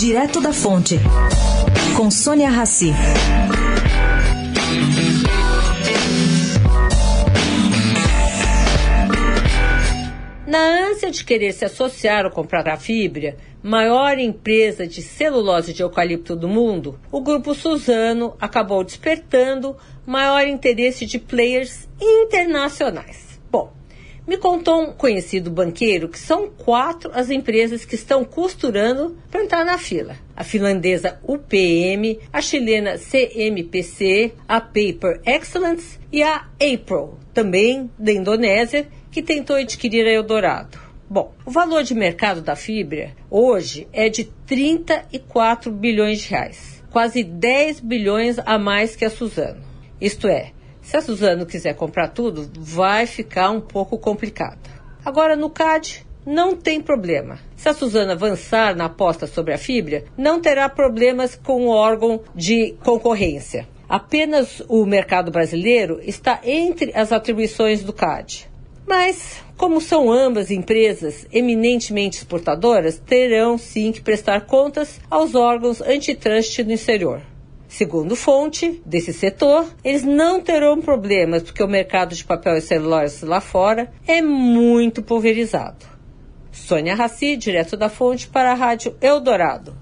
Direto da Fonte, com Sônia Rassi. Na ânsia de querer se associar ou comprar a fibra, maior empresa de celulose de eucalipto do mundo, o grupo Suzano acabou despertando maior interesse de players internacionais. Me contou um conhecido banqueiro que são quatro as empresas que estão costurando para entrar na fila. A finlandesa UPM, a chilena CMPC, a Paper Excellence e a April, também da Indonésia, que tentou adquirir a Eldorado. Bom, o valor de mercado da fibra hoje é de 34 bilhões de reais, quase 10 bilhões a mais que a Suzano. Isto é, se a Suzano quiser comprar tudo, vai ficar um pouco complicado. Agora no CAD, não tem problema. Se a Suzana avançar na aposta sobre a fibra, não terá problemas com o órgão de concorrência. Apenas o mercado brasileiro está entre as atribuições do CAD. Mas, como são ambas empresas eminentemente exportadoras, terão sim que prestar contas aos órgãos antitrust no exterior. Segundo fonte desse setor, eles não terão problemas porque o mercado de papel e celulose lá fora é muito pulverizado. Sônia Raci, direto da fonte para a Rádio Eldorado.